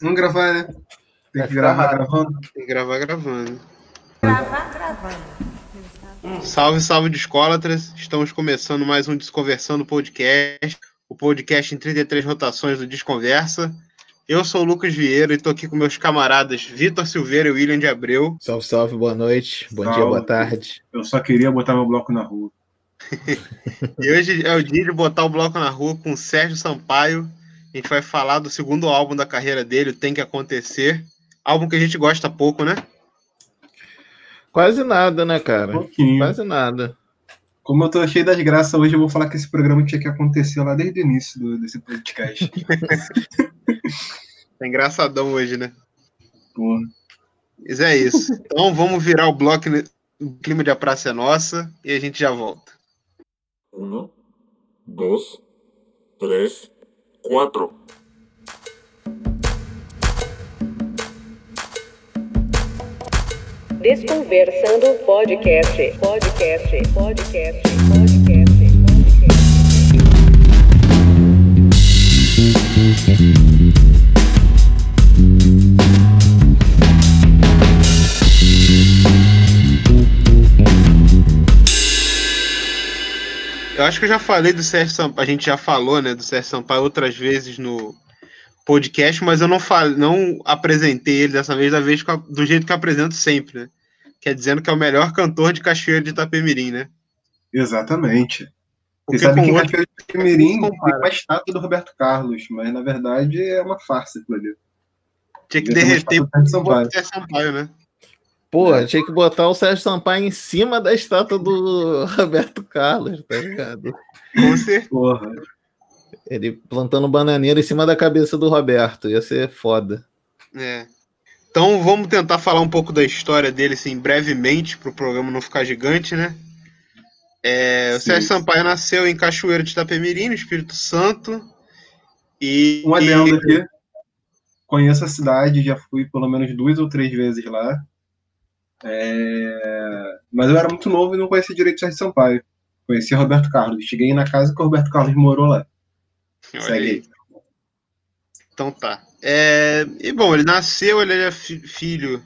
Vamos gravar, né? Tem que gravar gravando. Tem que gravar gravando. Gravar gravando. Salve, salve de escolatras. Estamos começando mais um Desconversando Podcast. O podcast em 33 rotações do Desconversa. Eu sou o Lucas Vieira e estou aqui com meus camaradas Vitor Silveira e William de Abreu. Salve, salve, boa noite, bom salve. dia, boa tarde. Eu só queria botar meu bloco na rua. e hoje é o dia de botar o bloco na rua com o Sérgio Sampaio. A gente vai falar do segundo álbum da carreira dele, Tem Que Acontecer. Álbum que a gente gosta pouco, né? Quase nada, né, cara? Um Quase nada. Como eu tô cheio das graças hoje, eu vou falar que esse programa tinha que acontecer lá desde o início do, desse podcast. tá engraçadão hoje, né? Porra. Mas é isso. Então vamos virar o bloco. O clima de A Praça é Nossa e a gente já volta. Um, dois, três, quatro. Desconversando podcast, podcast, podcast, podcast, podcast. Eu acho que eu já falei do Sérgio Sampaio, a gente já falou, né, do Sérgio Sampaio outras vezes no podcast, mas eu não falei, não apresentei ele dessa vez, da vez do jeito que eu apresento sempre, né? Que é dizendo que é o melhor cantor de Cachoeira de Itapemirim, né? Exatamente. Porque Você sabe que outro... Cachoeira de Itapemirim tem uma estátua do Roberto Carlos, mas na verdade é uma farsa aquilo ali. Tinha que derreter o Sampaio. Sampaio, né? Pô, é. tinha que botar o Sérgio Sampaio em cima da estátua do Roberto Carlos, tá ligado? Com certeza. Ele plantando bananeira em cima da cabeça do Roberto, ia ser foda. É. Então vamos tentar falar um pouco da história dele, assim, brevemente, para o programa não ficar gigante, né? É, o Sérgio Sampaio nasceu em Cachoeiro de Itapemirim, no Espírito Santo. E, um adendo aqui. Conheço a cidade, já fui pelo menos duas ou três vezes lá. É... Mas eu era muito novo e não conhecia direito o Sérgio Sampaio. Conheci Roberto Carlos. Cheguei na casa que o Roberto Carlos morou lá. Segue aí. Então tá. É... E bom, ele nasceu, ele era filho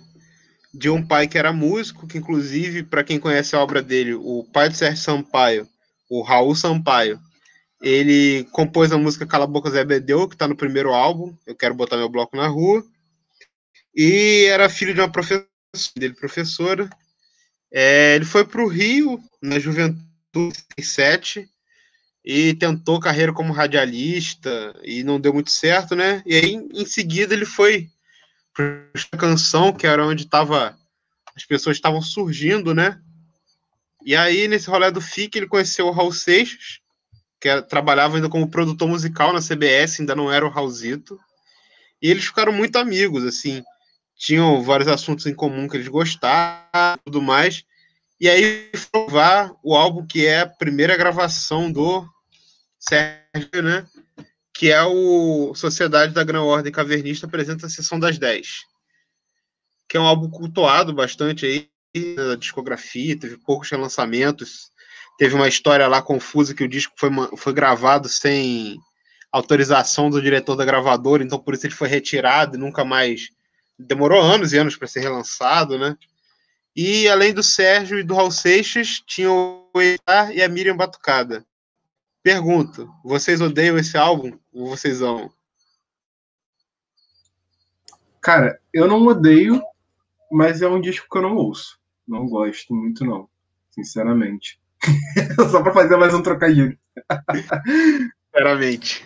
de um pai que era músico, que inclusive, para quem conhece a obra dele, o pai do Sérgio Sampaio, o Raul Sampaio, ele compôs a música Cala a Boca Zé Bedeu, que está no primeiro álbum, Eu Quero Botar Meu Bloco na Rua, e era filho de uma professora dele professora. É, ele foi para o Rio na juventude 7 e tentou carreira como radialista e não deu muito certo, né? E aí em seguida ele foi para canção que era onde tava as pessoas estavam surgindo, né? E aí nesse rolê do FIC ele conheceu o Raul Seixas, que era, trabalhava ainda como produtor musical na CBS, ainda não era o Raulzito. E eles ficaram muito amigos, assim tinham vários assuntos em comum que eles gostavam tudo mais. E aí provar o álbum que é a primeira gravação do Sérgio, né? Que é o Sociedade da Grã Ordem Cavernista apresenta a Sessão das 10. Que é um álbum cultuado bastante aí na discografia, teve poucos relançamentos. Teve uma história lá confusa que o disco foi, foi gravado sem autorização do diretor da gravadora, então por isso ele foi retirado e nunca mais demorou anos e anos para ser relançado, né? E além do Sérgio e do Raul Seixas, tinha o Eitar e a Miriam Batucada. Pergunto, vocês odeiam esse álbum ou vocês amam? Cara, eu não odeio, mas é um disco que eu não ouço. Não gosto muito, não. Sinceramente. Só para fazer mais um trocadilho. Sinceramente.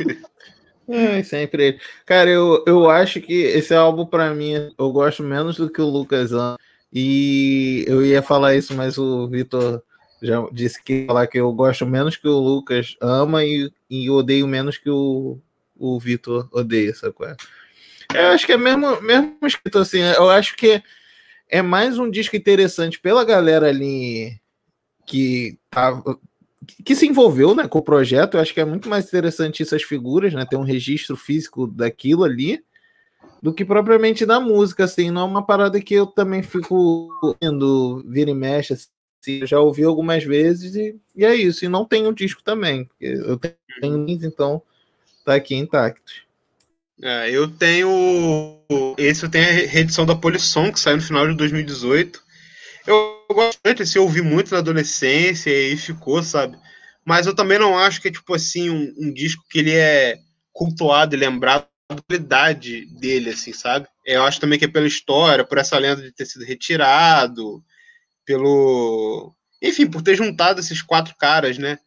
É, sempre Cara, eu, eu acho que esse álbum, para mim, eu gosto menos do que o Lucas ama. E eu ia falar isso, mas o Vitor já disse que falar que eu gosto menos que o Lucas ama e, e odeio menos que o, o Vitor odeia, sacou? Eu acho que é mesmo, mesmo escrito assim. Eu acho que é mais um disco interessante pela galera ali que tava, que se envolveu né, com o projeto. Eu acho que é muito mais interessante essas figuras, né? Ter um registro físico daquilo ali, do que propriamente da música, assim. Não é uma parada que eu também fico indo, vira e mexe, assim. Eu já ouvi algumas vezes e, e é isso. E não tenho disco também. Eu tenho então tá aqui intacto. É, eu tenho. Esse eu tenho a reedição da Polisson, que saiu no final de 2018. Eu gosto muito, assim, eu ouvi muito na adolescência e ficou, sabe? Mas eu também não acho que é, tipo assim, um, um disco que ele é cultuado e lembrado da qualidade dele, assim, sabe? Eu acho também que é pela história, por essa lenda de ter sido retirado, pelo. Enfim, por ter juntado esses quatro caras, né?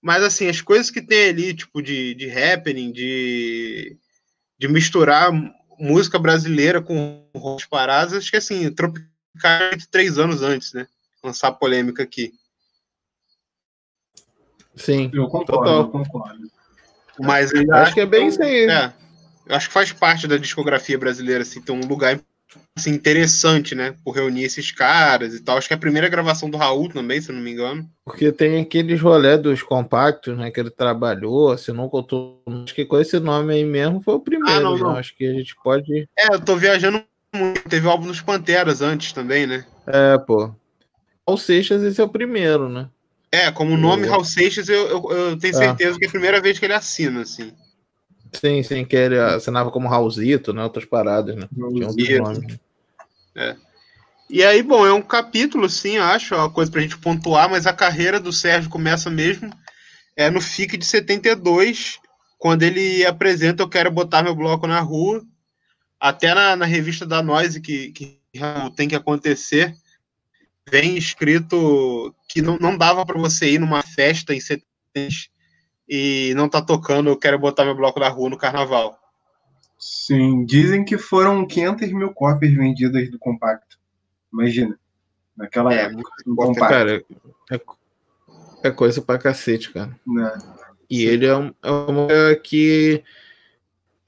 Mas, assim, as coisas que tem ali, tipo, de, de happening, de, de misturar música brasileira com rock paradas, acho que, assim, Tropical três anos antes, né? Lançar polêmica aqui. Sim. Eu concordo, Total. eu concordo. Mas eu Acho que é bem isso aí. É, eu acho que faz parte da discografia brasileira, assim, ter um lugar assim, interessante, né? Por reunir esses caras e tal. Acho que é a primeira gravação do Raul também, se eu não me engano. Porque tem aqueles rolé dos compactos, né? Que ele trabalhou, assinou com todo Acho que com esse nome aí mesmo foi o primeiro. Ah, não, né? não. Acho que a gente pode. É, eu tô viajando muito. Teve o álbum dos Panteras antes também, né? É, pô. Raul Seixas, esse é o primeiro, né? É, como o nome É. Raul Seixas, eu, eu, eu tenho É. certeza que é a primeira vez que ele assina, assim. Sim, sim, que ele assinava como Raulzito, né? Outras paradas, né? Tinha outros nomes. E aí, bom, é um capítulo, sim, acho, é uma coisa pra gente pontuar, mas a carreira do Sérgio começa mesmo é no FIC de 72, quando ele apresenta Eu Quero Botar Meu Bloco na Rua, até na, na revista da Noise, que, que tem que acontecer, vem escrito que não, não dava para você ir numa festa em 73 e não tá tocando Eu Quero Botar Meu Bloco na Rua no carnaval. Sim, dizem que foram 500 mil cópias vendidas do compacto. Imagina, naquela É, época. Um compacto, Cara, é, é coisa pra cacete, cara. né? E ele é, um, é uma que.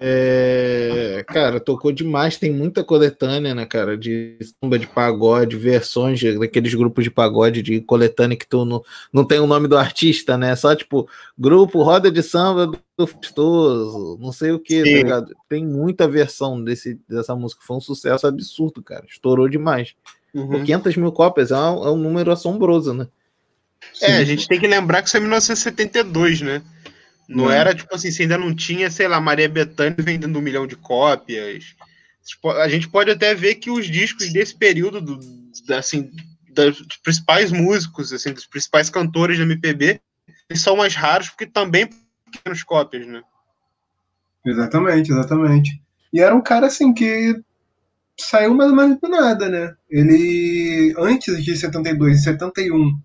É, cara, tocou demais. Tem muita coletânea, né, cara? De samba de pagode, versões de- daqueles grupos de pagode de coletânea que tu não, não tem o nome do artista, né? Só tipo, grupo Roda de Samba do Festoso, não sei o que, tá ligado? Tem muita versão desse, dessa música. Foi um sucesso absurdo, cara. Estourou demais. Uhum. Por 500 mil cópias é um, é um número assombroso, né? É, a gente tem que lembrar que isso é 1972, né? Não É. era tipo assim, você ainda não tinha, sei lá, Maria Bethânia vendendo um milhão de cópias. Tipo, A gente pode até ver que os discos desse período, do, assim, dos principais músicos, assim, dos principais cantores da MPB, eles são mais raros porque também pequenas cópias, né? Exatamente, exatamente. E era um cara assim que saiu mais ou menos do nada, né? Ele, antes de 72 e 71,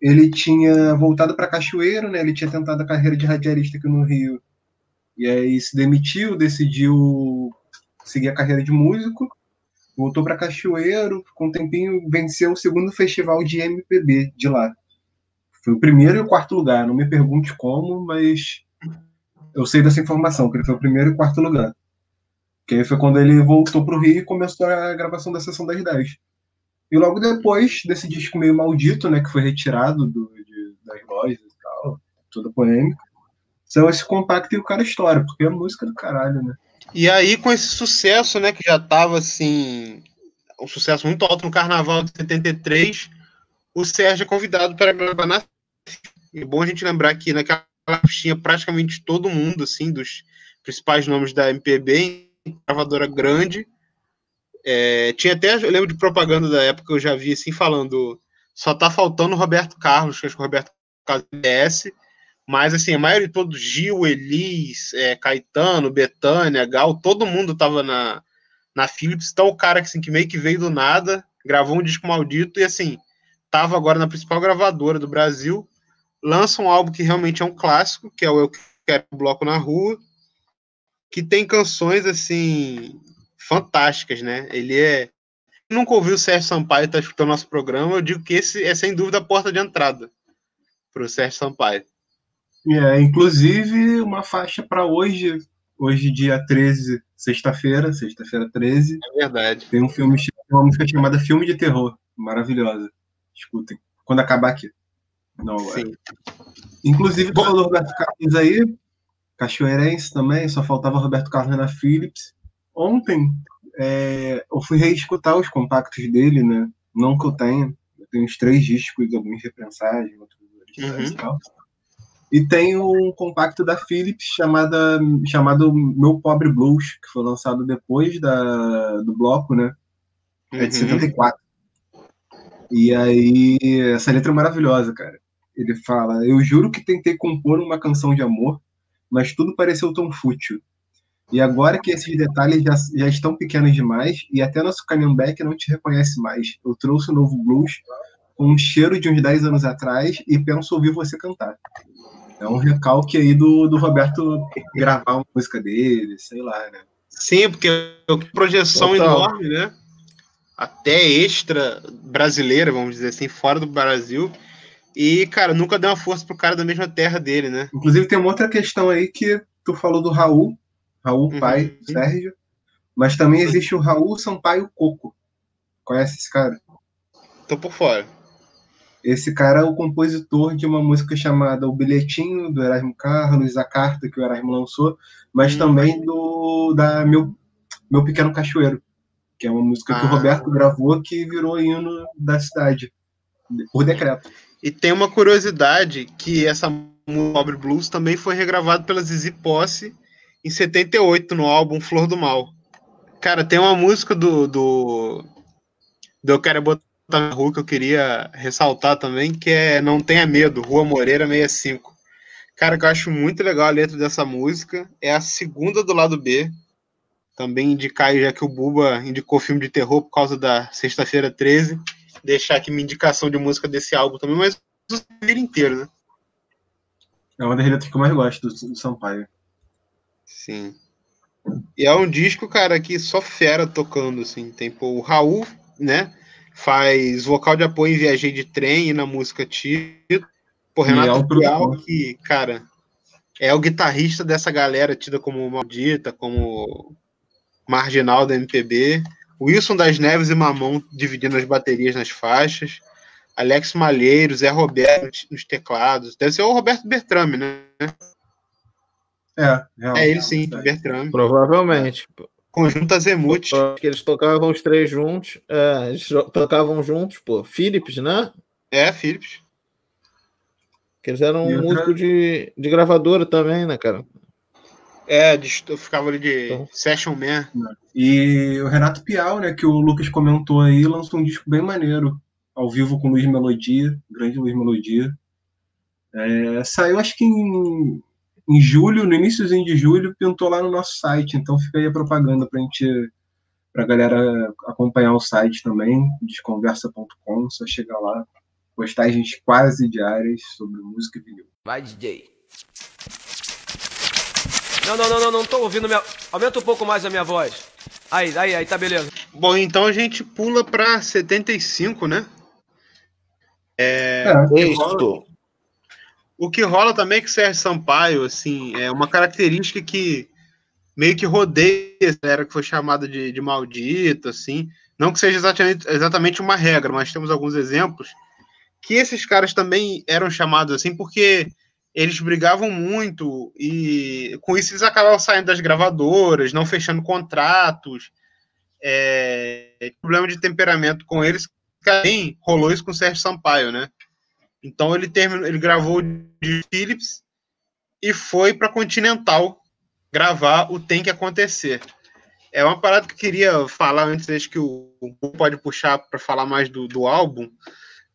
ele tinha voltado para Cachoeiro, né? Ele tinha tentado a carreira de radialista aqui no Rio. E aí se demitiu, decidiu seguir a carreira de músico. Voltou para Cachoeiro, com um tempinho venceu o segundo festival de MPB de lá. Foi o primeiro e o quarto lugar. Não me pergunte como, mas eu sei dessa informação, que ele foi o primeiro e o quarto lugar. Que aí foi quando ele voltou pro Rio e começou a gravação da Sessão das 10. E logo depois desse disco meio maldito, né, que foi retirado do, de- das lojas e tal, toda polêmica, saiu esse compacto e o cara estoura, porque é música do caralho, né? E aí, com esse sucesso, né, que já tava assim, um sucesso muito alto no carnaval de 73, o Sérgio é convidado para gravar na É bom a gente lembrar que naquela tinha praticamente todo mundo, assim, dos principais nomes da MPB, gravadora grande. É, tinha até, eu lembro de propaganda da época, eu já vi assim, falando, só tá faltando o Roberto Carlos, que acho que o Roberto Carlos é DS, mas assim, a maioria de todos, Gil, Elis, é, Caetano, Betânia, Gal, todo mundo tava na, na Philips, então o cara assim, que meio que veio do nada, gravou um disco maldito e assim, tava agora na principal gravadora do Brasil, lança um álbum que realmente é um clássico, que é o Eu Quero Bloco na Rua, que tem canções assim fantásticas, né? Ele é Quem nunca ouviu o Sérgio Sampaio tá escutando nosso programa, eu digo que esse é sem dúvida a porta de entrada para o Sérgio Sampaio. É, inclusive, uma faixa para hoje, hoje dia 13, sexta-feira, sexta-feira 13, É verdade. tem um filme, uma música chamada Filme de Terror, maravilhosa. Escutem. Quando acabar aqui. Não, é. Sim. Inclusive, tu falou Roberto Carlos aí, cachoeirense também, só faltava Roberto Carlos na Philips. Ontem, é, eu fui reescutar os compactos dele, né? Não que eu tenha, eu tenho uns três discos, alguns reprensagens, outros originais Uhum. e tal. E tem um compacto da Philips chamada, chamado Meu Pobre Blues, que foi lançado depois da, do bloco, né? É de Uhum. 74. E aí, essa letra é maravilhosa, cara. Ele fala: Eu juro que tentei compor uma canção de amor, mas tudo pareceu tão fútil. E agora que esses detalhes já, já estão pequenos demais, e até nosso canhambeque não te reconhece mais, eu trouxe o novo blues com um cheiro de uns 10 anos atrás e penso ouvir você cantar. É um recalque aí do, do Roberto gravar uma música dele, sei lá, né? Sim, porque é uma projeção Total. enorme, né? Até extra brasileira, vamos dizer assim, fora do Brasil. E, cara, nunca deu uma força pro cara da mesma terra dele, né? Inclusive, tem uma outra questão aí que tu falou do Raul, Raul Uhum. pai, Sérgio, mas também existe o Raul Sampaio Coco. Conhece esse cara? Tô por fora. Esse cara é o compositor de uma música chamada O Bilhetinho, do Erasmo Carlos, a carta que o Erasmo lançou, mas Hum. também do da Meu, Meu Pequeno Cachoeiro, que é uma música que o Ah. Roberto gravou que virou hino da cidade, por decreto. E tem uma curiosidade que essa Pobre Blues também foi regravado pela Zizi Posse em 78 no álbum Flor do Mal. Cara, tem uma música do do, do Eu Quero Botar na Rua que eu queria ressaltar também, que é Não Tenha Medo, Rua Moreira 65. Cara, que eu acho muito legal a letra dessa música. É a segunda do lado B. Também indicar já que o Buba indicou filme de terror por causa da Sexta-feira 13 deixar aqui minha indicação de música desse álbum também, mas o inteiro, né? É uma das letras que eu mais gosto do, do Sampaio. Sim. E é um disco, cara, que só fera tocando, assim. Tem pô, o Raul, né? Faz vocal de apoio em Viajei de Trem e na música Tito. Pô, é Renato Pial, produtor. que, cara, é o guitarrista dessa galera tida como maldita, como marginal da MPB. Wilson das Neves e Mamão dividindo as baterias nas faixas. Alex Malheiro, Zé Roberto nos teclados. Deve ser o Roberto Bertrame, né? É. É ele sim, Bertrame. Provavelmente. Conjunto Azemuth. Eu acho que eles tocavam os três juntos. É, eles tocavam juntos, pô. Philips, né? É, Philips. Que eles eram um músico de, de gravadora também, né, cara? É, de, eu ficava ali de Então. Session Man. E o Renato Pial, né, que o Lucas comentou aí, lançou um disco bem maneiro, ao vivo com Luiz Melodia, grande Luiz Melodia. É, saiu acho que em, em julho, no iníciozinho de julho, pintou lá no nosso site, então fica aí a propaganda pra gente, pra galera acompanhar o site também, desconversa.com, só chegar lá, postagens quase diárias sobre música e vinil. Vai, DJ. Não, não, não, não, não tô ouvindo minha. Aumenta um pouco mais a minha voz. Aí, aí, aí, tá beleza. Bom, então a gente pula pra 75, né? É, Isso. O que rola também é que Sérgio Sampaio, assim, é uma característica que meio que rodeia essa galera que foi chamada de, de maldita, assim. Não que seja exatamente, exatamente uma regra, mas temos alguns exemplos que esses caras também eram chamados assim porque eles brigavam muito e com isso eles acabavam saindo das gravadoras, não fechando contratos. É, problema de temperamento com eles, também rolou isso com o Sérgio Sampaio, né? Então ele terminou, ele gravou de Philips e foi para Continental gravar o Tem que Acontecer. É uma parada que eu queria falar antes, acho que o, pode puxar para falar mais do, do álbum,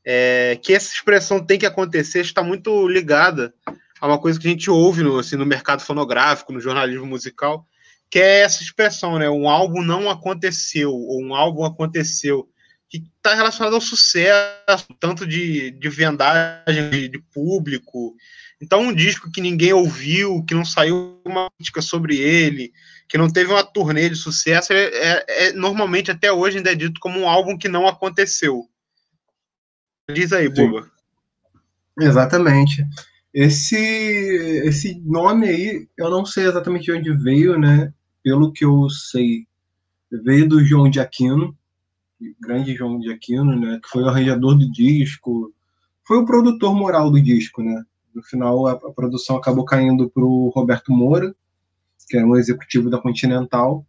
é, que essa expressão tem que acontecer está muito ligada a uma coisa que a gente ouve no, assim, no mercado fonográfico, no jornalismo musical, que é essa expressão, né? Um álbum não aconteceu, ou um álbum aconteceu, que está relacionado ao sucesso, tanto de, de vendagem, de, de público. Então, um disco que ninguém ouviu, que não saiu uma crítica sobre ele, que não teve uma turnê de sucesso, é, é, é normalmente até hoje ainda é dito como um álbum que não aconteceu. Diz aí. Buba. Exatamente. Esse, esse nome aí, eu não sei exatamente de onde veio, né? Pelo que eu sei, veio do João de Aquino, grande João de Aquino, né? Que foi o arranjador do disco, foi o produtor moral do disco, né? No final, a, a produção acabou caindo para o Roberto Moura, que era um executivo da Continental.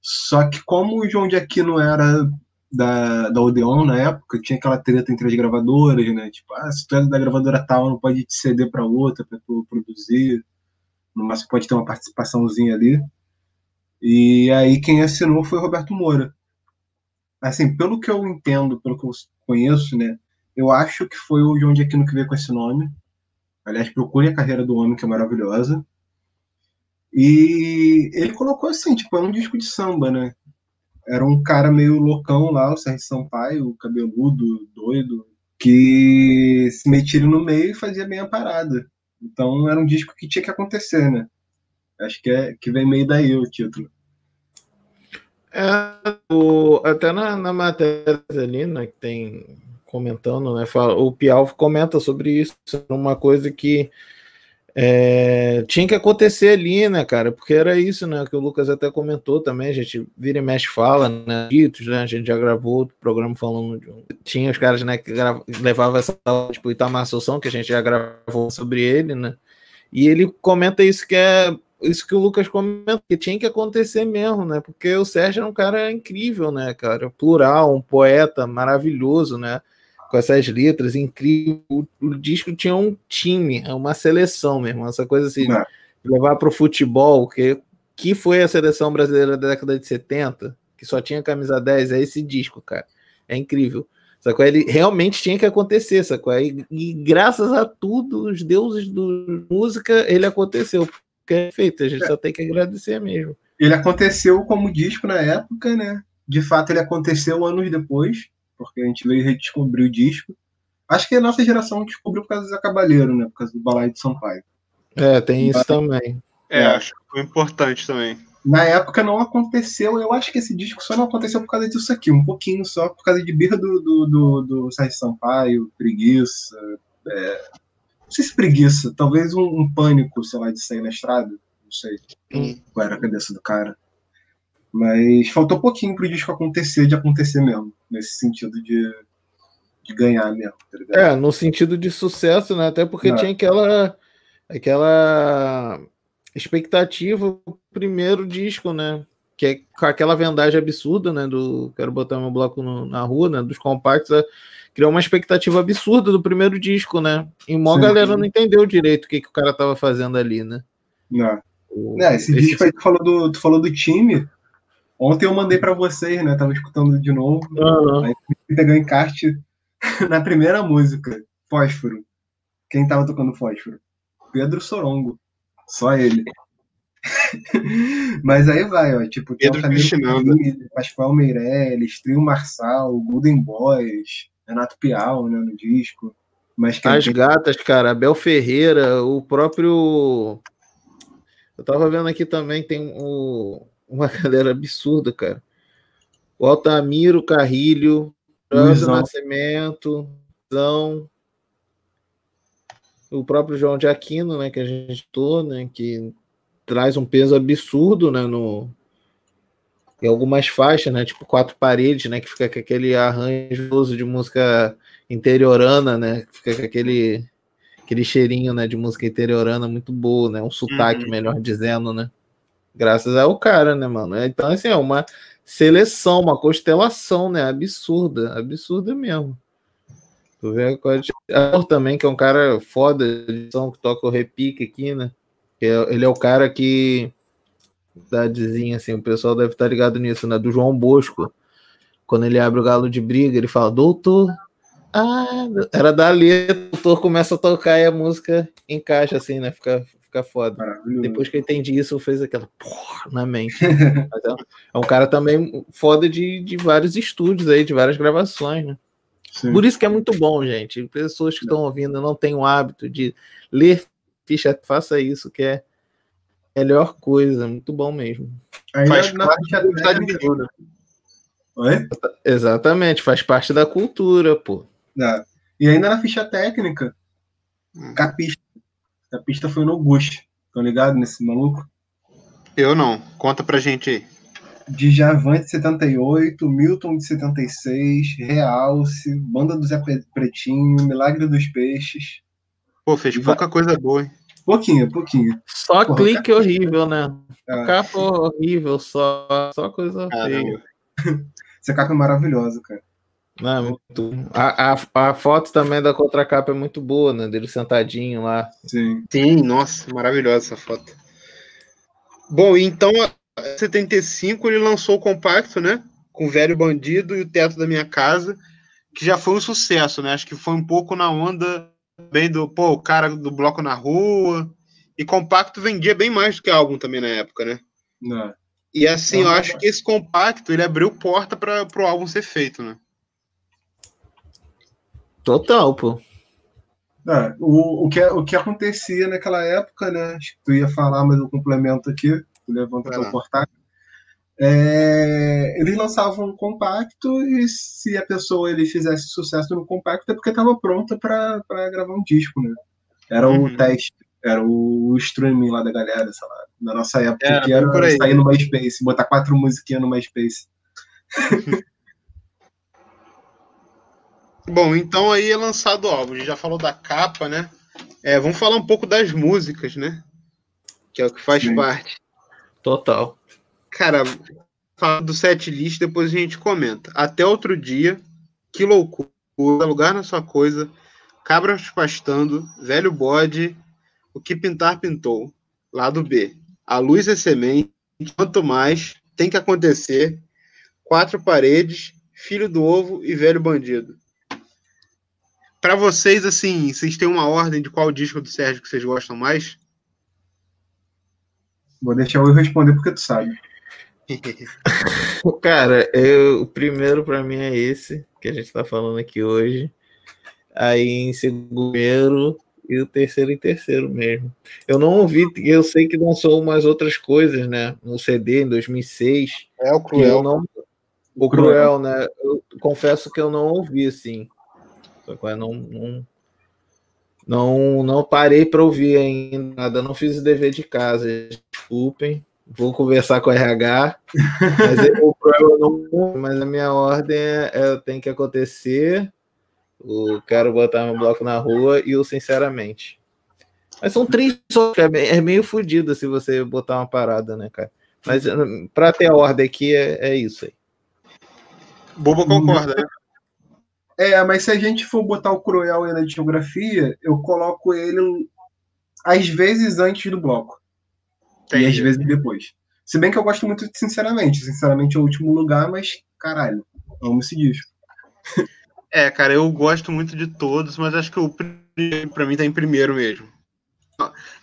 Só que como o João de Aquino era da, da Odeon na época, tinha aquela treta entre as gravadoras, né? Tipo, ah, se tu é da gravadora tal, não pode te ceder para outra para tu produzir. No máximo pode ter uma participaçãozinha ali. E aí quem assinou foi o Roberto Moura. Assim, pelo que eu entendo, pelo que eu conheço, né? Eu acho que foi o João de Aquino que veio com esse nome. Aliás, procure a carreira do homem, que é maravilhosa. E ele colocou assim, tipo, é um disco de samba, né? Era um cara meio loucão lá, o Sérgio Sampaio, cabeludo, doido, que se metia no meio e fazia bem a parada. Então era um disco que tinha que acontecer, né? Acho que, é, que vem meio daí o título. É, o, até na, na matéria ali, né, que tem comentando, né, fala, o Pial comenta sobre isso, uma coisa que é, tinha que acontecer ali, né, cara? Porque era isso, né? Que o Lucas até comentou também. A gente vira e mexe fala, né? Ditos, né? A gente já gravou outro programa falando de um. Tinha os caras, né, que grava... levavam essa, tipo, Itamar Assunção, que a gente já gravou sobre ele, né? E ele comenta isso que é. Isso que o Lucas comentou, que tinha que acontecer mesmo, né? Porque o Sérgio é um cara incrível, né, cara? Plural, um poeta maravilhoso, né? com essas letras incrível. O, o, disco tinha um time, uma seleção mesmo, essa coisa assim, é. levar para o futebol, que, que foi a seleção brasileira da década de 70, que só tinha camisa 10, é esse disco, cara. É incrível. Sacou? Ele realmente tinha que acontecer, sacou? E, e graças a tudo, os deuses da música, ele aconteceu. É feito, a gente é. só tem que agradecer mesmo. Ele aconteceu como disco na época, né? De fato, ele aconteceu anos depois porque a gente veio redescobrir o disco. Acho que a nossa geração descobriu por causa do Zé Cabaleiro, né? Por causa do Balaio de Sampaio. É, tem isso Mas, também. É, é, acho que foi importante também. Na época não aconteceu, eu acho que esse disco só não aconteceu por causa disso aqui, um pouquinho só, por causa de birra do, do, do, do Sérgio Sampaio, preguiça. É, sei se preguiça, talvez um, um, pânico, sei lá, de sair na estrada. Não sei hum. qual era a cabeça do cara. Mas faltou pouquinho pro disco acontecer, de acontecer mesmo, nesse sentido de, de ganhar mesmo. Tá é, no sentido de sucesso, né? Até porque é. tinha aquela, aquela expectativa primeiro disco, né? Que é com aquela vendagem absurda, né? Do Quero Botar Meu Bloco no, na Rua, né? Dos compactos. É, criou uma expectativa absurda do primeiro disco, né? E uma galera não entendeu direito o que, que o cara tava fazendo ali, né? Não. O, é, esse, esse disco aí tu falou do, tu falou do time. Ontem eu mandei para vocês, né? Tava escutando de novo. Uhum. Aí pegou encarte na primeira música, Fósforo. Quem tava tocando Fósforo? Pedro Sorongo. Só ele. Mas aí vai, ó. Tipo, Pedro Cristinando. Pascoal Meirelles, Trio Marçal, Golden Boys, Renato Pial, né, no disco. Mas As tem... gatas, cara, Abel Ferreira, o próprio. Eu tava vendo aqui também, tem o uma galera absurda, cara. O Altamiro Carrilho, o Nascimento, Zão, o próprio João de Aquino, né, que a gente tô, né, que traz um peso absurdo, né, no em algumas faixas, né, tipo quatro paredes, né, que fica com aquele arranjo de música interiorana, né, fica com aquele aquele cheirinho, né, de música interiorana muito boa, né, um sotaque, uhum. melhor dizendo, né. Graças ao cara, né, mano? Então, assim, é uma seleção, uma constelação, né? Absurda, absurda mesmo. Tu vê a também, que é um cara foda que toca o repique aqui, né? Ele é o cara que. Dadezinha, assim, o pessoal deve estar ligado nisso, né? Do João Bosco. Quando ele abre o galo de briga, ele fala, doutor. Ah, era da letra, o doutor começa a tocar e a música encaixa, assim, né? Fica, fica foda. Depois que eu entendi isso, fez aquela porra na mente. é, é um cara também foda de, de vários estúdios aí, de várias gravações, né? Sim. Por isso que é muito bom, gente. Pessoas que estão ouvindo não têm o hábito de ler ficha, faça isso, que é melhor coisa, muito bom mesmo. Aí faz na, parte da cultura. Oi? Exatamente, faz parte da cultura, pô. E ainda na ficha técnica, hum. capista a pista foi no Bush. Estão ligado nesse maluco? Eu não. Conta pra gente aí. Djavan de 78, Milton de 76, Realce, Banda do Zé Pretinho, Milagre dos Peixes. Pô, fez pouca coisa boa, hein? Pouquinho, pouquinho. Só Porra, clique cara. horrível, né? É. Capa horrível, só, só coisa Caramba. feia. Essa capa é maravilhosa, cara. Não, é muito... a, a, a foto também da contracapa é muito boa, né? Dele sentadinho lá. Sim. Sim, nossa, maravilhosa essa foto. Bom, então, em 75 ele lançou o compacto, né? Com o Velho Bandido e o Teto da Minha Casa, que já foi um sucesso, né? Acho que foi um pouco na onda bem do, pô, o cara do bloco na rua. E compacto vendia bem mais do que álbum também na época, né? Não. E assim, eu Não, acho que esse compacto ele abriu porta para o álbum ser feito, né? Total, pô. É, o, o, que, o que acontecia naquela época, né? Acho que tu ia falar, mas eu complemento aqui, tu levanta teu lá. portátil. É, eles lançavam um compacto e se a pessoa ele fizesse sucesso no compacto é porque estava pronta para gravar um disco, né? Era Uhum. o teste, era o streaming lá da galera, sei lá, na nossa época, Era, que era por aí. sair no MySpace, botar quatro musiquinhas no MySpace. Bom, então aí é lançado o álbum. A gente já falou da capa, né? É, vamos falar um pouco das músicas, né? Que é o que faz Sim. parte. Total. Cara, fala do set list, depois a gente comenta. Até outro dia, que loucura, lugar na sua coisa, cabras pastando, velho bode, o que pintar pintou. Lado B. A luz é semente, quanto mais tem que acontecer. Quatro paredes, filho do ovo e velho bandido. Pra vocês, assim, vocês têm uma ordem de qual disco do Sérgio que vocês gostam mais? Vou deixar eu responder porque tu sabe. Cara, eu, o primeiro pra mim é esse que a gente tá falando aqui hoje. Aí em segundo e o terceiro em terceiro mesmo. Eu não ouvi, eu sei que lançou umas outras coisas, né? No CD em 2006. É o eu não, o Cruel. Cruel, né? Eu confesso que eu não ouvi, assim. Só que eu não, não, não, não parei para ouvir ainda nada. Não fiz o dever de casa. Desculpem. Vou conversar com o RH. Mas eu- o Cruel eu não. Mas a minha ordem é, é tem que acontecer. O quero botar meu bloco na rua e o sinceramente. Mas são três só, é é meio fodido se você botar uma parada, né, cara? Mas pra ter a ordem aqui é, é isso aí. Bobo concorda, né? É, mas se a gente for botar o Cruel aí na discografia, eu coloco ele às vezes antes do bloco. E às Entendi. vezes depois. Se bem que eu gosto muito de Sinceramente. Sinceramente é o último lugar, mas caralho, amo esse disco. É, cara, eu gosto muito de todos, mas acho que o primeiro, pra mim, tá em primeiro mesmo.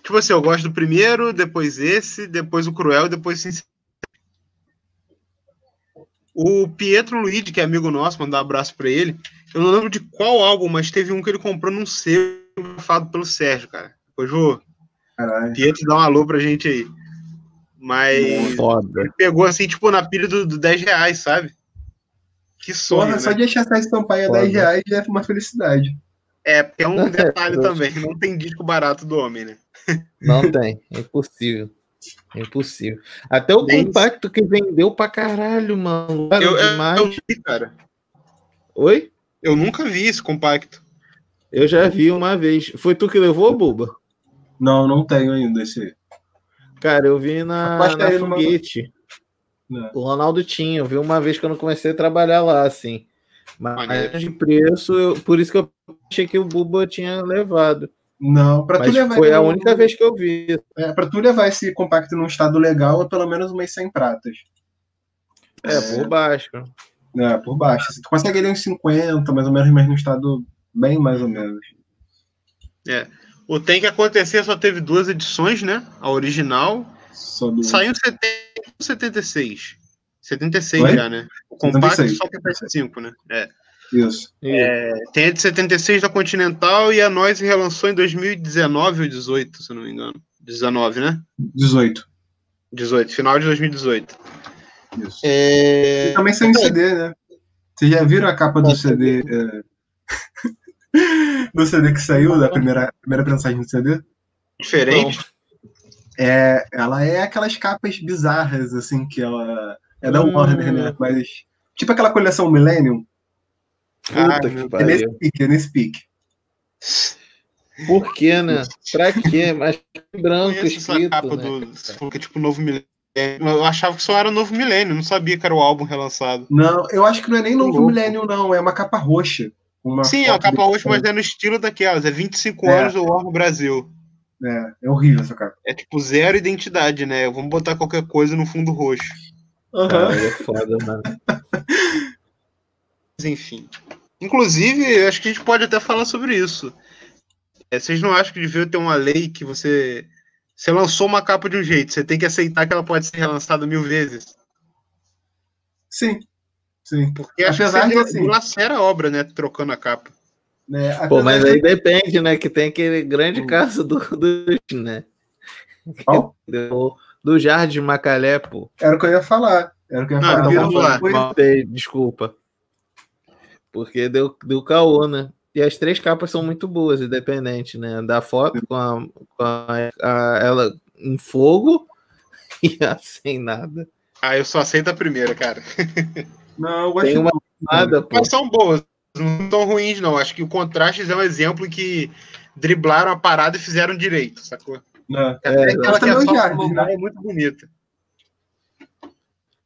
Tipo assim, eu gosto do primeiro, depois esse, depois o Cruel e depois Sincero. O Pietro Luigi, que é amigo nosso, mandar um abraço pra ele. Eu não lembro de qual álbum, mas teve um que ele comprou num selo fado pelo Sérgio, cara. Depois vou. Caralho. Pietro dá um alô pra gente aí. Mas Foda. ele pegou assim, tipo, na pilha do, do 10 reais, sabe? Que sonho, Porra, né? só de achar essa estampa a Foda. 10 reais já é uma felicidade. É, porque é um detalhe também, não tem disco barato do homem, né? Não tem. É impossível. É impossível. Até o compacto que vendeu pra caralho, mano. Cara, Eu, eu, demais. eu vi, cara. Oi? Eu nunca vi esse compacto. Eu já vi uma vez. Foi tu que levou, Buba? Não, não tenho ainda esse. Cara, eu vi na, na aí numa- foguete. Né? O Ronaldo tinha. Eu vi uma vez que eu não comecei a trabalhar lá, assim. Mas Maneiro. de preço, eu- por isso que eu achei que o Buba tinha levado. Não, pra tu levar foi a única vez que eu vi. É, pra tu levar esse compacto num estado legal, é pelo menos umas 100 pratas. É, por baixo. É, por baixo. Assim, tu consegue ele uns 50, mais ou menos, mas num estado bem mais ou menos. O Tem que Acontecer só teve duas edições, né? A original. Só do... Saiu em 70 ou 76. 76 Oi? já, né? O compacto 76. só tem 75, né? É. Isso. Tem a de 76 da Continental e a Noise relançou em 2019 ou 18, se não me engano. 19, né? 18. 18, final de 2018. Isso. É... E também saiu em CD, né? Vocês já viram a capa do CD? é, do CD que saiu, da primeira, primeira prensagem do CD? Diferente. É, ela é aquelas capas bizarras, assim, que ela. É da Hum. Warner, né? Mas. Tipo aquela coleção Millennium. Ah, Puta que É nesse pique, é nesse pique. Por quê, né? Pra quê? Mas branco escrito, capa né? do. Você falou que é tipo novo milênio. Eu achava que só era Novo Milênio, não sabia que era o álbum relançado. Não, eu acho que não é nem Novo. Milênio, não. É uma capa roxa. Uma Sim, é uma foto capa roxa, mas é no estilo daquelas. É 25 É. anos do War no Brasil. É, é horrível essa capa. É tipo zero identidade, né? Vamos botar qualquer coisa no fundo roxo. Cara, é foda, mano. Mas enfim. Inclusive, acho que a gente pode até falar sobre isso. É, vocês não acham que devia ter uma lei que você. Você lançou uma capa de um jeito, você tem que aceitar que ela pode ser relançada mil vezes? Sim. Sim. Porque acho Apesar que de, você assim- dilacera a obra, né? Trocando a capa. Né? Pô, mas de- aí depende, né? Que tem aquele grande Hum. caso do, do né? Qual? Do, do Jardim Macalé, pô. Era o que eu ia falar. Era o que eu ia Não, falar. Maltei, desculpa. Porque deu, deu caô, né? E as três capas são muito boas, independente, né? Da foto com a, com a- a- ela em fogo e a sem nada. Ah, eu só aceito a primeira, cara. Não, eu gosto Tem uma nada. Mas são boas, não tão ruins, não. Acho que o Contrastes é um exemplo que driblaram a parada e fizeram direito, sacou? Não. É, aquela que é só Jardim, né? é muito bonita.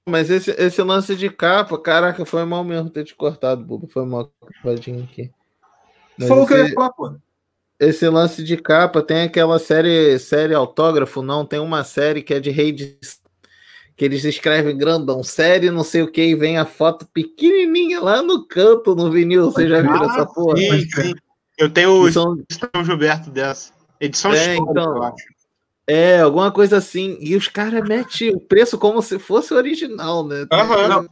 Mas esse, esse lance de capa, caraca, foi mal mesmo ter te cortado, Buba. Foi mal capadinho aqui. Mas Falou o que eu esse- ia falar, pô. esse lance de capa tem aquela série série autógrafo não tem uma série que é de rede que eles escrevem grandão série não sei o que e vem a foto pequenininha lá no canto no vinil você já viu essa porra Sim, sim. Eu tenho são- São Gilberto dessa. Edição É, então. eu acho. é alguma coisa assim e os caras metem o preço como se fosse original né tem, Aham.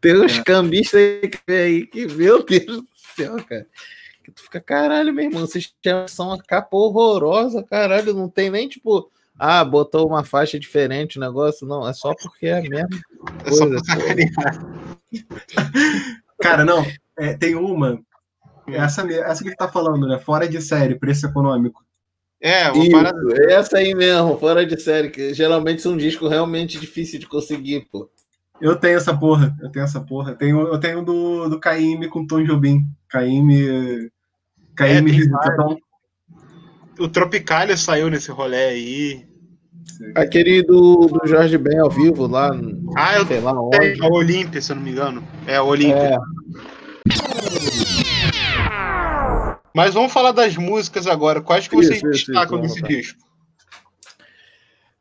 tem uns É. cambistas aí que, aí que meu Deus do céu cara que tu fica caralho meu irmão vocês são uma capa horrorosa caralho não tem nem tipo ah, botou uma faixa diferente o negócio. Não, é só porque é a mesma É só coisa. pra pô. sacanear. Cara, não. é, tem uma. Essa, me- essa que ele tá falando, né? Fora de série, preço econômico. É, uma Isso, parada. essa aí mesmo, fora de série, que geralmente são discos realmente difícil de conseguir, pô. Eu tenho essa porra. Eu tenho essa porra. Eu tenho, eu tenho do, do Caíme com Tom Jobim. Caíme. Caíme tem Visita Tom. O Tropicália saiu nesse rolê aí. Aquele do, do Jorge Ben ao vivo lá, Ah, eu sei lá onde. a Olímpia, se eu não me engano. É a Olímpia. É, Mas vamos falar das músicas agora. Quais que Isso, vocês isso, destacam isso, desse vamos lá. disco?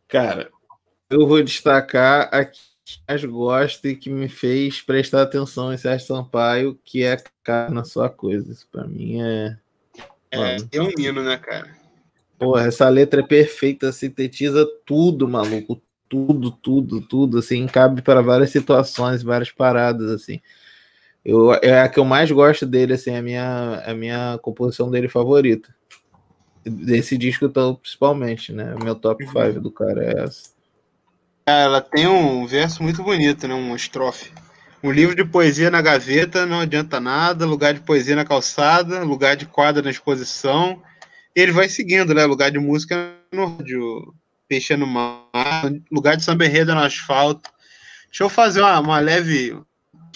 cara, eu vou destacar a que mais gosto e que me fez prestar atenção em Sérgio Sampaio, que é cara na sua coisa. Isso pra mim é. É, é um hino, né, cara? Porra, essa letra é perfeita, sintetiza tudo, maluco. Tudo, tudo, tudo, assim, cabe para várias situações, várias paradas, assim. Eu, é a que eu mais gosto dele, assim, é a minha, a minha composição dele favorita. Desse disco, então, principalmente, né? O meu top 5 do cara é essa. É, Ela tem um verso muito bonito, né? Uma estrofe. Um livro de poesia na gaveta não adianta nada, lugar de poesia na calçada, lugar de quadra na exposição. Ele vai seguindo, né? Lugar de música no rádio, peixe no mar, lugar de samba enredo no asfalto. Deixa eu fazer uma, uma leve,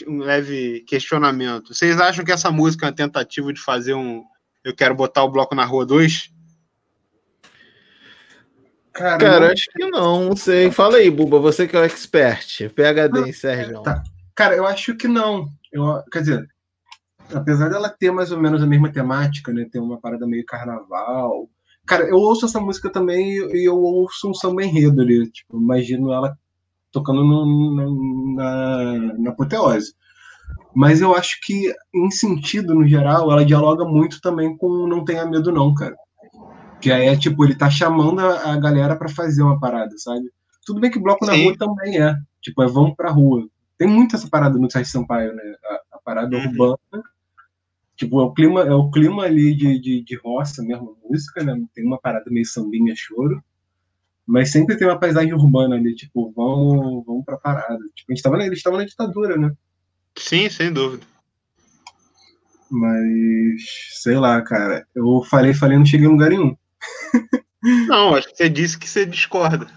um leve questionamento. Vocês acham que essa música é uma tentativa de fazer um Eu Quero Botar o Bloco na Rua 2? Cara, Cara, acho que não, não sei. Fala aí, Buba, você que é o expert. PHD em Sérgio. Tá. Cara, eu acho que não. Eu, quer dizer, apesar dela ter mais ou menos a mesma temática, né? Ter uma parada meio carnaval. Cara, eu ouço essa música também e eu ouço um samba enredo ali. Tipo, imagino ela tocando no- na, na, na apoteose. Mas eu acho que, em sentido, no geral, ela dialoga muito também com Não Tenha Medo Não, cara. Que aí é tipo, ele tá chamando a, a galera pra fazer uma parada, sabe? Tudo bem que bloco na Sim. rua também é. Tipo, é vamos pra rua. Tem muito essa parada no Sérgio Sampaio, né? A, a parada Uhum. urbana. Tipo, é o clima, é o clima ali de, de, de roça mesmo, música, né? Tem uma parada meio sambinha, choro. Mas sempre tem uma paisagem urbana ali, tipo, vamos, vamos pra parada. Tipo, a gente tava na, eles estavam na ditadura, né? Sim, sem dúvida. Mas, sei lá, cara. Eu falei, falei, não cheguei em lugar nenhum. Não, acho que você disse que você discorda.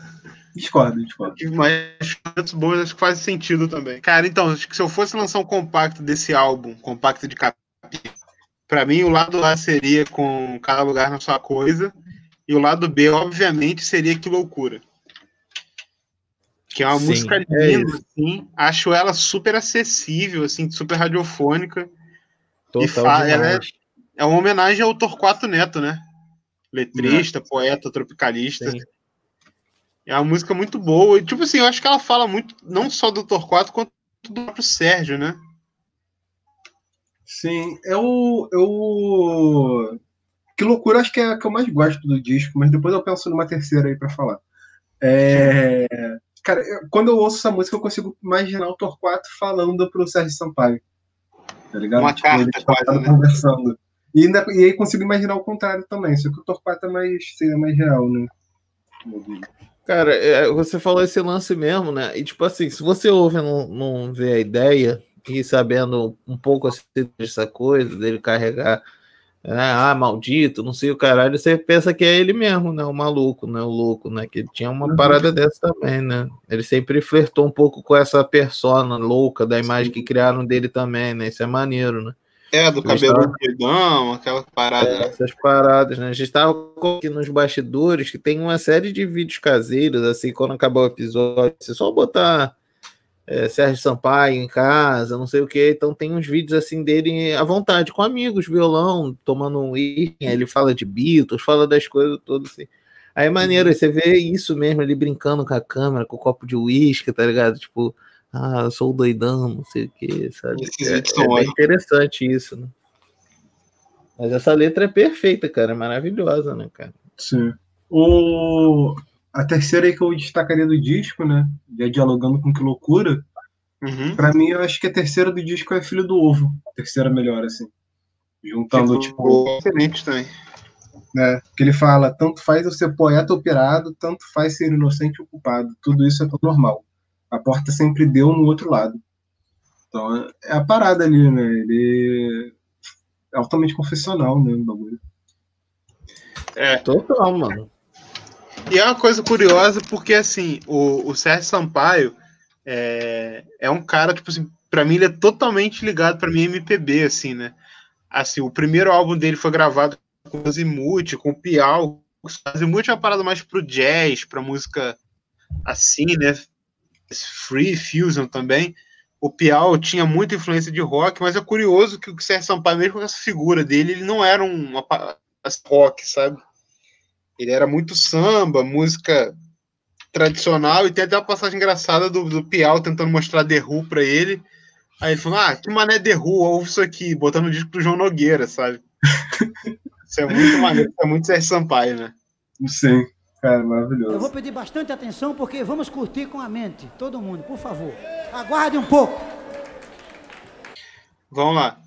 Discordo, discordo. Mas momentos bons acho que faz sentido também. Cara, então, acho que se eu fosse lançar um compacto desse álbum, compacto de capinha, pra mim o lado A seria com cada lugar na sua coisa, e o lado B, obviamente, seria que loucura. que é uma Sim, música é linda, isso. assim. Acho ela super acessível, assim, super radiofônica. Total fa- ela é-. É uma homenagem ao Torquato Neto, né? Letrista, poeta, tropicalista. Sim. É uma música muito boa. E, tipo assim, eu acho que ela fala muito, não só do Torquato, quanto do próprio Sérgio, né? Sim, eu. eu... Que loucura, acho que é a que eu mais gosto do disco, mas depois eu penso numa terceira aí pra falar. É, Cara, eu- quando eu ouço essa música, eu consigo imaginar o Torquato falando pro Sérgio Sampaio. Tá ligado? Uma carta, eles quase, falando, né? conversando. E, ainda, e aí consigo imaginar o contrário também, só que o Torquato é mais, seria mais real, né? Cara, é, você falou esse lance mesmo, né? E tipo assim, se você ouve e não, não vê a ideia, e sabendo um pouco assim dessa coisa, dele carregar, né? ah, maldito, não sei o caralho, você pensa que é ele mesmo, né? O maluco, né? O louco, né? Que ele tinha uma Uhum. parada dessa também, né? Ele sempre flertou um pouco com essa persona louca da imagem que criaram dele também, né? Isso é maneiro, né? É, do cabelo redão, aquela parada. né? essas paradas, né? A gente tava aqui nos bastidores que tem uma série de vídeos caseiros, assim, quando acabar o episódio, você só botar é, Sérgio Sampaio em casa, não sei o que, então tem uns vídeos assim dele à vontade, com amigos, violão, tomando um aí ele fala de Beatles, fala das coisas todas assim. Aí é maneiro, você vê isso mesmo, ele brincando com a câmera, com o copo de uísque, tá ligado? Tipo, ah, eu sou o doidão, não sei o que, sabe? É, é interessante isso, né? Mas essa letra é perfeita, cara, é maravilhosa, né, cara? Sim. O... A terceira aí que eu destacaria do disco, né? Já dialogando com que loucura. Uhum. Pra mim, eu acho que a terceira do disco é Filho do Ovo. A terceira melhor, assim. Juntando, tipo, Ficou excelente também. né? Que ele fala, tanto faz eu ser poeta ou pirado, tanto faz ser inocente ou culpado. Tudo isso é tão normal. A porta sempre deu no outro lado. Então, é a parada ali, né? Ele é altamente confessional, né? O bagulho. É. Total, mano. E é uma coisa curiosa, porque assim, o, o Sérgio Sampaio é, é um cara, tipo assim, pra mim ele é totalmente ligado pra mim MPB, assim, né? Assim, o primeiro álbum dele foi gravado com o Azimuth, com o Piau. O Azimuth é uma parada mais pro jazz, pra música assim, né? Free Fusion também. O Piau tinha muita influência de rock, mas é curioso que o Sérgio Sampaio, mesmo com essa figura dele, ele não era um pa- rock, sabe? Ele era muito samba, música tradicional, e tem até uma passagem engraçada do, do Piau tentando mostrar The Who pra ele. Aí ele falou: Ah, que mané The Who, ouve isso aqui, botando o disco do João Nogueira, sabe? isso é muito maneiro, isso é muito Sérgio Sampaio, né? Sim, cara, Eu maravilhoso. vou pedir bastante atenção porque vamos curtir com a mente. Todo mundo, por favor. Aguarde um pouco. Vamos lá.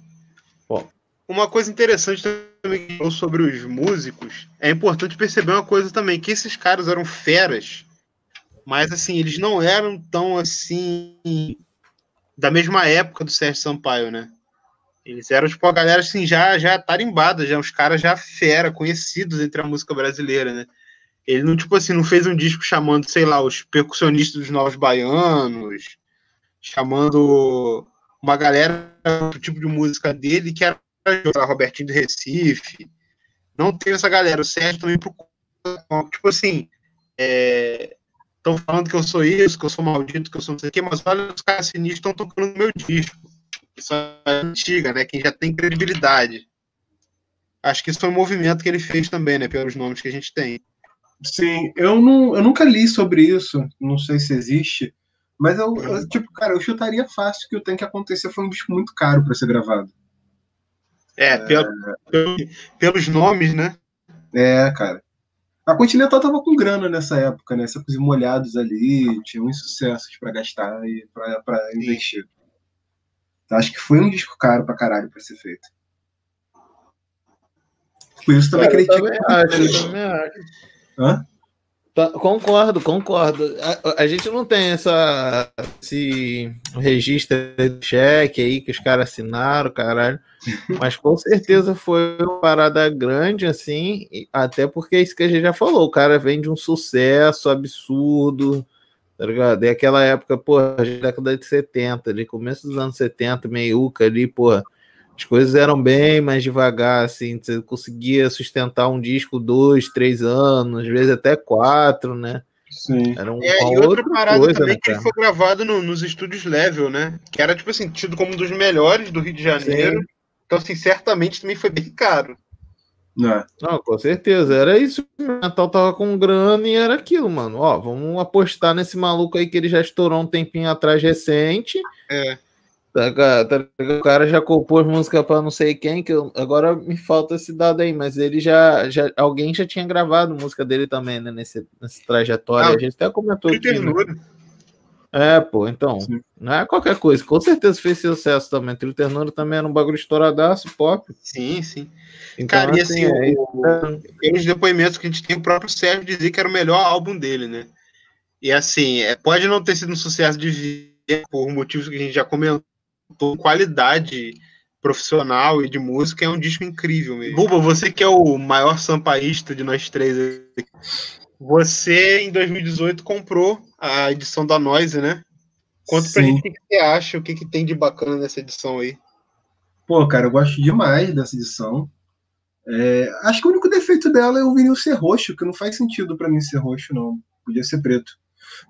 Bom. Uma coisa interessante também sobre os músicos, é importante perceber uma coisa também, que esses caras eram feras, mas assim, eles não eram tão assim da mesma época do Sérgio Sampaio, né? Eles eram tipo a galera assim já já tarimbada, já os caras já fera, conhecidos entre a música brasileira, né? Ele não tipo assim, não fez um disco chamando, sei lá, os percussionistas dos Novos Baianos, chamando uma galera do tipo de música dele que era lá, Robertinho do Recife. Não teve essa galera. O Sérgio também procura. Tipo assim, estão falando que eu sou isso, que eu sou maldito, que eu sou não sei o quê, mas olha, os caras sinistros estão tocando no meu disco. Isso é antiga, né? Quem já tem credibilidade. Acho que isso foi um movimento que ele fez também, né? Pelos nomes que a gente tem. Sim, eu, não, eu nunca li sobre isso, não sei se existe, mas eu, eu, tipo, cara, eu chutaria fácil que o Tem Que Acontecer foi um disco muito caro para ser gravado. É, pelo, pelo, pelos nomes, né? É, cara. A Continental tava com grana nessa época, né? Secos e molhados ali, tinha uns sucessos para gastar e para investir. Então, acho que foi um disco caro pra caralho pra ser feito. Por isso também Cara, eu critico. também acho, eu também acho. Hã? Concordo, concordo. A, a gente não tem essa, esse registro de cheque aí que os caras assinaram, caralho. Mas com certeza foi uma parada grande, assim, até porque é isso que a gente já falou. O cara vem de um sucesso absurdo, tá ligado? E aquela época, pô, década de 70, ali, começo dos anos 70, meiuca ali, pô, as coisas eram bem mais devagar, assim, você conseguia sustentar um disco dois, três anos, às vezes até quatro, né? Sim. Era um, É, e outra outra parada coisa, também né, que ele foi gravado no- nos estúdios Level, né? Que era, tipo assim, tido como um dos melhores do Rio de Janeiro. Então, assim, certamente também foi bem caro. Né? Não, com certeza. Era isso. O Natal tava com grana e era aquilo, mano. Ó, vamos apostar nesse maluco aí que ele já estourou um tempinho atrás recente. É. Tá, tá o cara já compôs música pra não sei quem, que eu- agora me falta esse dado aí, mas ele já, já. Alguém já tinha gravado música dele também, né? Nesse, nessa trajetória. Ah, a gente até comentou Que aqui, né? ternura. É, pô, então. Sim. Não é qualquer coisa. Com certeza fez sucesso também. Trio Ternura também era um bagulho estouradaço, pop. Sim, sim. Então, Cara, e assim, é isso. o- pelos depoimentos que a gente tem, o próprio Sérgio dizia que era o melhor álbum dele, né? E assim, é, pode não ter sido um sucesso de vida, por motivos que a gente já comentou, qualidade profissional e de música, é um disco incrível mesmo. Buba, você que é o maior sampaísta de nós três, você em 2018 comprou a edição da Noise, né? Conta pra Sim. gente o que que você acha, o que, que tem de bacana nessa edição aí. Pô, cara, eu gosto demais dessa edição. É, acho que o único defeito dela é o vinil ser roxo, que não faz sentido pra mim ser roxo, não. Podia ser preto.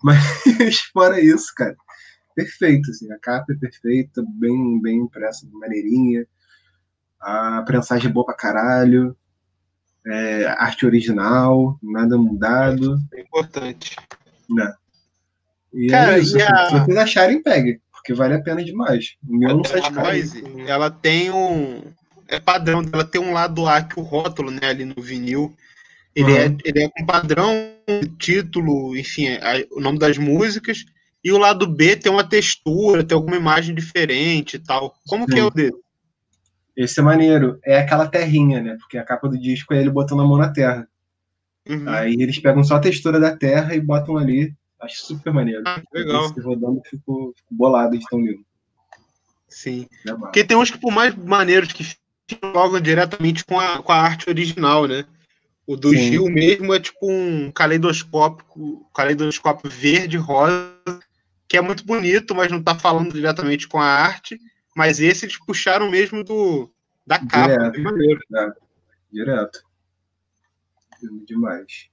Mas fora isso, cara, perfeito, assim. A capa é perfeita, bem, bem impressa, maneirinha. A prensagem é boa pra caralho. É, arte original, nada mudado. É importante. Né? E Cara, é isso. e a- Se vocês acharem, pegue, porque vale a pena demais. O meu não sai de. Noise, ela tem um. É padrão, ela tem um lado A que o rótulo, né, ali no vinil. Ele, Uhum. é, ele é com padrão, título, enfim, a- o nome das músicas. E o lado B tem uma textura, tem alguma imagem diferente e tal. Como que é Sim. o dele? Esse é maneiro. É aquela terrinha, né? Porque a capa do disco é ele botando a mão na terra. Uhum. Aí eles pegam só a textura da terra e botam ali. Acho super maneiro. Ah, legal. Esse rodando eu fico, fico bolado de tão lindo. Sim. Mano? Porque tem uns que, por mais maneiros, que logo diretamente com a, com a arte original, né? O do Sim. Gil mesmo é tipo um caleidoscópio, caleidoscópio verde, rosa, que é muito bonito, mas não tá falando diretamente com a arte. Mas esse eles puxaram mesmo do, da capa. Direto. maneiro. Direto. Lindo Demais.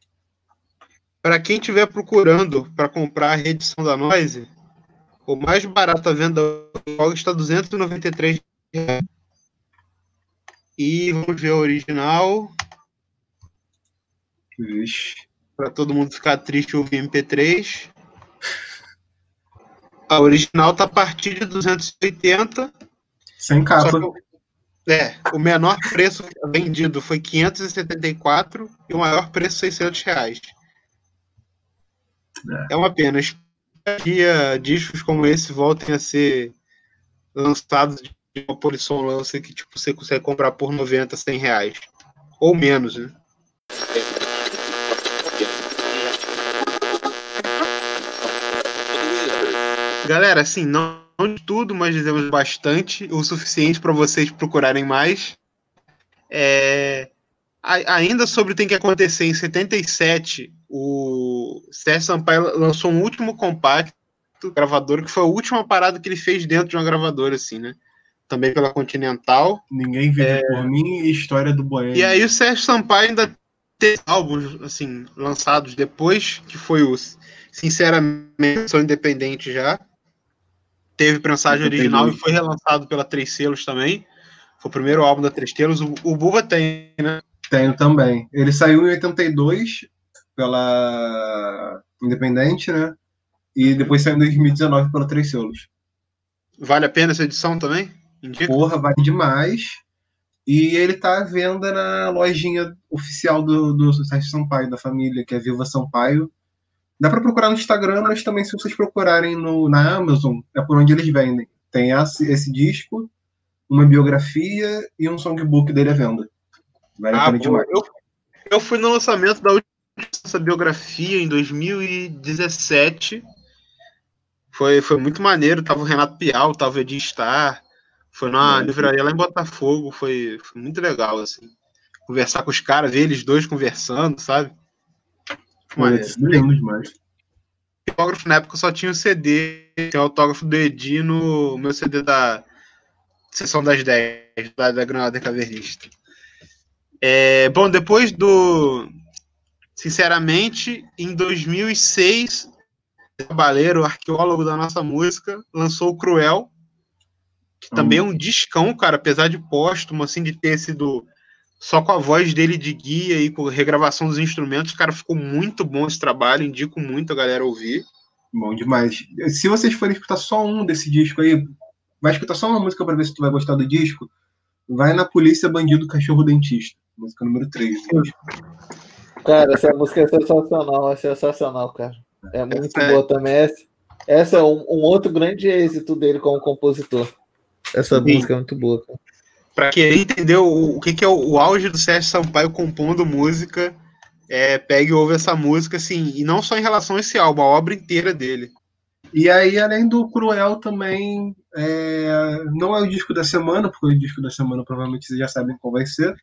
Para quem estiver procurando para comprar a reedição da Noise, o mais barato à venda hoje está 293 reais. E vamos ver a original. Para todo mundo ficar triste ouvir MP3. A original tá a partir de 280. Sem capa. o- é, o menor preço vendido foi 574 e o maior preço 600 reais. É uma pena. Que discos como esse voltem a ser lançados de uma Polisson lança que tipo, você consegue comprar por 90, 100 reais. Ou menos, né? Galera, assim, não, não de tudo, mas dizemos bastante, o suficiente para vocês procurarem mais. É, a- ainda sobre o Tem que Acontecer, em 77, o Sérgio Sampaio lançou um último compacto gravador, que foi a última parada que ele fez dentro de uma gravadora, assim, né? Também pela Continental. Ninguém vive por mim e história do Boêmio. E aí o Sérgio Sampaio ainda teve álbuns assim, lançados depois, que foi o Sinceramente, sou independente já. Teve prensagem original e foi relançado pela Três Selos também. Foi o primeiro álbum da Três Selos. O, o Buba tem, né? Tenho também. Ele saiu em 82 pela Independente, né? E depois saiu em 2019 pela Três Selos. Vale a pena essa edição também? Indica? Porra, vale demais. E ele tá à venda na lojinha oficial do, do Sérgio Sampaio, da família, que é Viva Sampaio. Dá pra procurar no Instagram, mas também se vocês procurarem no, na Amazon, é por onde eles vendem. Tem esse, esse disco, uma biografia e um songbook dele à venda. Vale a Ah, pena demais. eu, eu fui no lançamento da última biografia em 2017. Foi, foi muito maneiro. Tava o Renato Pial, tava o Edi Star. Foi numa É. livraria lá em Botafogo. Foi, foi muito legal, assim. Conversar com os caras, ver eles dois conversando, sabe? Lindo demais. autógrafo na época só tinha o CD, tem o autógrafo do Edi no meu CD da Sessão das 10, da, da Granada Cavernista. É, bom, depois do Sinceramente, em 2006, Cabaleiro, arqueólogo da nossa música, lançou o Cruel, que também é um discão, cara, apesar de póstumo, assim, de ter sido só com a voz dele de guia e com regravação dos instrumentos, cara, ficou muito bom esse trabalho, indico muito a galera ouvir. Bom demais. Se vocês forem escutar só um desse disco aí, vai escutar só uma música para ver se tu vai gostar do disco. Vai na Polícia Bandido Cachorro Dentista, música número 3. Cara, essa música é sensacional, é sensacional, cara. É muito Essa é- boa também. Essa, essa é um, um outro grande êxito dele como compositor. Essa Sim. música é muito boa, cara. Pra quem entendeu o, o que, que é o, o auge do Sérgio Sampaio compondo música, é, pegue e ouve essa música, assim, e não só em relação a esse álbum, a obra inteira dele. E aí, além do Cruel, também é, não é o disco da semana, porque o disco da semana provavelmente vocês já sabem qual vai ser.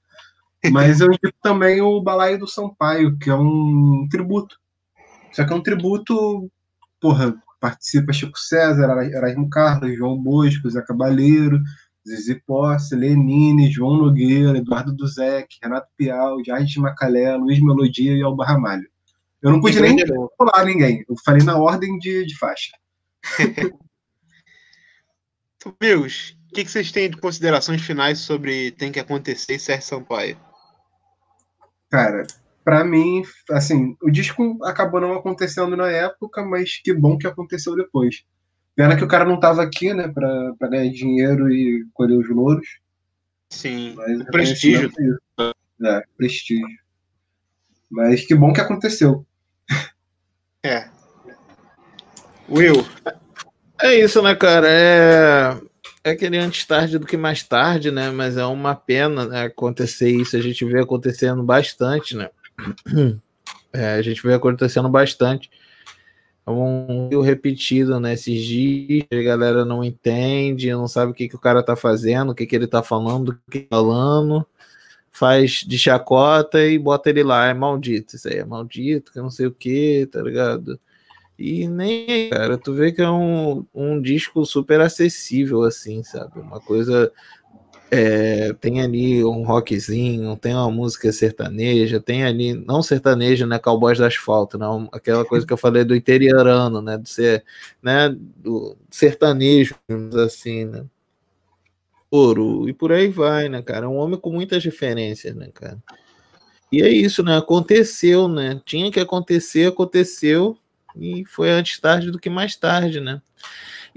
Mas eu indico também o Balaio do Sampaio, que é um tributo. Só que é um tributo, porra, participa Chico César, Era- Erasmo Carlos, João Bosco, Zé Cabaleiro, Zizi Posse, Lenine, João Nogueira, Eduardo Duzek, Renato Piau, Jardim de Macalé, Luiz Melodia e Alba Ramalho. Eu não pude nem pular ninguém, eu falei na ordem de, de faixa. Então, amigos, o que, que vocês têm de considerações finais sobre Tem que Acontecer e Sérgio Sampaio? Cara, pra mim, assim, o disco acabou não acontecendo na época, mas que bom que aconteceu depois. Pena que o cara não tava aqui, né, pra, pra ganhar dinheiro e colher os louros. Sim, Mas prestígio. é isso. É, prestígio. Mas que bom que aconteceu. É. Will, É isso, né, cara? É, é aquele antes tarde do que mais tarde, né? Mas é uma pena né, acontecer isso. A gente vê acontecendo bastante, né? É, a gente vê acontecendo bastante. Um rio repetido nesses dias, a galera não entende, não sabe o que, que o cara tá fazendo, o que, que ele tá falando, o que tá falando, faz de chacota e bota ele lá, é maldito, isso aí é maldito, que não sei o que, tá ligado? E nem, cara, tu vê que é um, um disco super acessível, assim, sabe? Uma coisa. É, tem ali um rockzinho, tem uma música sertaneja, tem ali, não sertaneja, né? Cowboys do Asfalto, não, aquela coisa que eu falei do interiorano, né? Do, ser, né? do sertanejo, assim, né? Ouro, e por aí vai, né, cara? É um homem com muitas referências, né, cara? E é isso, né? Aconteceu, né? Tinha que acontecer, aconteceu e foi antes tarde do que mais tarde, né?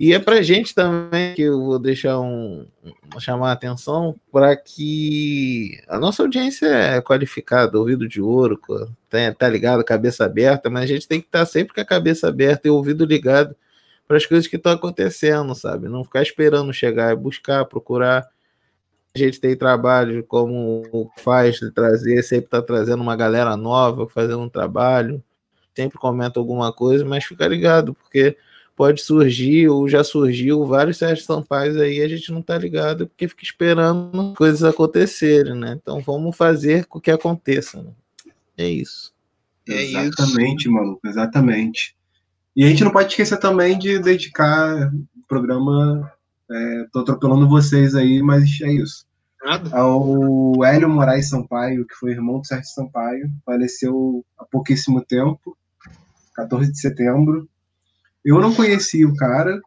E é pra gente também que eu vou deixar um chamar a atenção para que a nossa audiência é qualificada, ouvido de ouro, co- tá, tá ligado, cabeça aberta, mas a gente tem que estar sempre com a cabeça aberta e o ouvido ligado para as coisas que estão acontecendo, sabe? Não ficar esperando chegar, é buscar, procurar. A gente tem trabalho como faz de trazer, sempre tá trazendo uma galera nova, fazendo um trabalho sempre comenta alguma coisa, mas fica ligado, porque pode surgir ou já surgiu vários Sérgio Sampaios aí, a gente não tá ligado, porque fica esperando coisas acontecerem, né? Então vamos fazer com que aconteça. Né? É isso. É isso. exatamente, maluco, exatamente. E a gente não pode esquecer também de dedicar o programa. É, tô atropelando vocês aí, mas é isso. nada? Ao Hélio Moraes Sampaio, que foi irmão do Sérgio Sampaio, faleceu há pouquíssimo tempo, 14 de setembro. Eu não conheci o cara,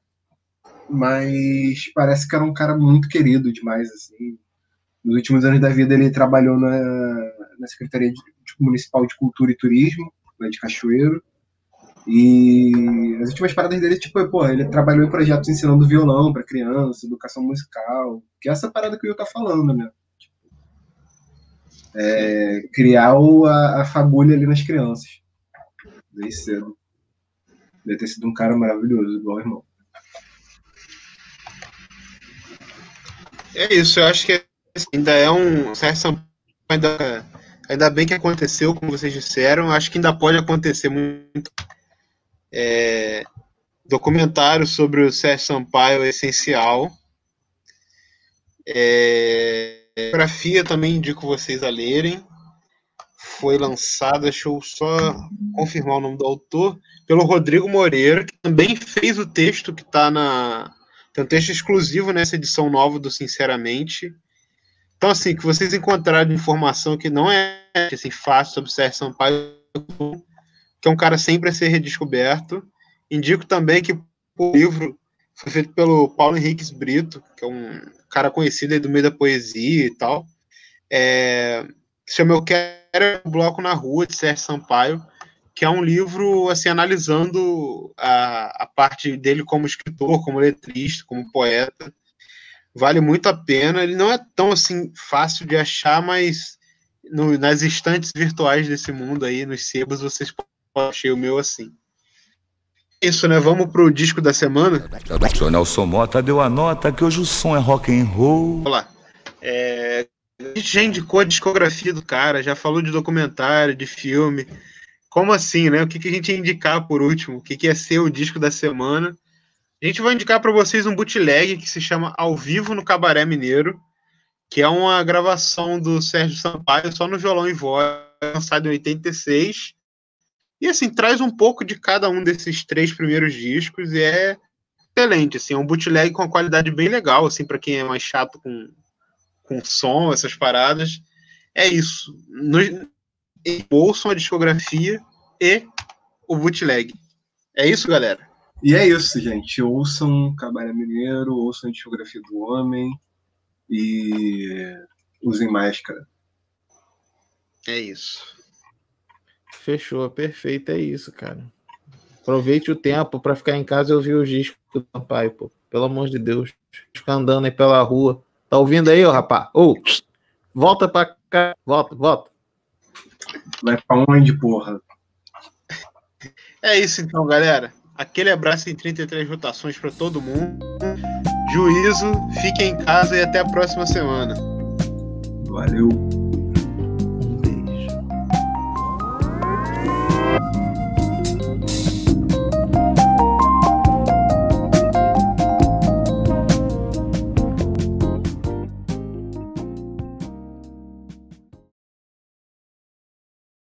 mas parece que era um cara muito querido demais, assim. Nos últimos anos da vida ele trabalhou na, na Secretaria de- de- Municipal de Cultura e Turismo, lá de Cachoeiro. E as últimas paradas dele, tipo, pô, ele trabalhou em projetos ensinando violão para criança, educação musical, que é essa parada que eu tá falando, né? É, criar o- a, a fagulha ali nas crianças. Desde cedo. Deve ter sido um cara maravilhoso, igual o irmão. É isso, eu acho que ainda é um. Ainda, ainda bem que aconteceu, como vocês disseram. Acho que ainda pode acontecer muito. É, documentário sobre o Sérgio Sampaio é essencial. É, biografia também indico vocês a lerem. Foi lançada, deixa eu só confirmar o nome do autor, pelo Rodrigo Moreira, que também fez o texto que está na, tem um texto exclusivo nessa edição nova do Sinceramente. Então, assim, que vocês encontrarem informação que não é assim, fácil sobre Sérgio Sampaio, que é um cara sempre a ser redescoberto. Indico também que o livro foi feito pelo Paulo Henriques Brito, que é um cara conhecido aí do meio da poesia e tal. É, se chama Eu Quero um Bloco na Rua, de Sérgio Sampaio, que é um livro assim analisando a, a parte dele como escritor, como letrista, como poeta. Vale muito a pena. Ele não é tão assim fácil de achar, mas no, nas estantes virtuais desse mundo aí, nos sebos, vocês podem achar o meu assim. Isso, né? Vamos pro disco da semana. O Nelson Mota deu a nota que hoje o som é rock and roll. Vamos lá. É, a gente já indicou a discografia do cara, já falou de documentário, de filme. Como assim, né? O que, que a gente ia indicar por último? O que, que ia ser o disco da semana? A gente vai indicar para vocês um bootleg que se chama Ao Vivo no Cabaré Mineiro, que é uma gravação do Sérgio Sampaio só no violão e voz, lançado em 86. E assim, traz um pouco de cada um desses três primeiros discos e é excelente, assim, é um bootleg com uma qualidade bem legal, assim, para quem é mais chato com, com som, essas paradas. É isso. No, ouçam a discografia e o bootleg. É isso, galera? E é isso, gente. Ouçam Cabaré Mineiro, ouçam a discografia do homem e usem máscara. É isso. Fechou, perfeito, é isso, cara. Aproveite o tempo para ficar em casa e ouvir o disco do papai, pô. Pelo amor de Deus. Ficar andando aí pela rua. Tá ouvindo aí, ô rapá? Ô, volta pra cá. Volta, volta. Vai pra onde, porra? É isso então, galera. Aquele abraço em 33 votações para todo mundo. Juízo, fiquem em casa e até a próxima semana. Valeu.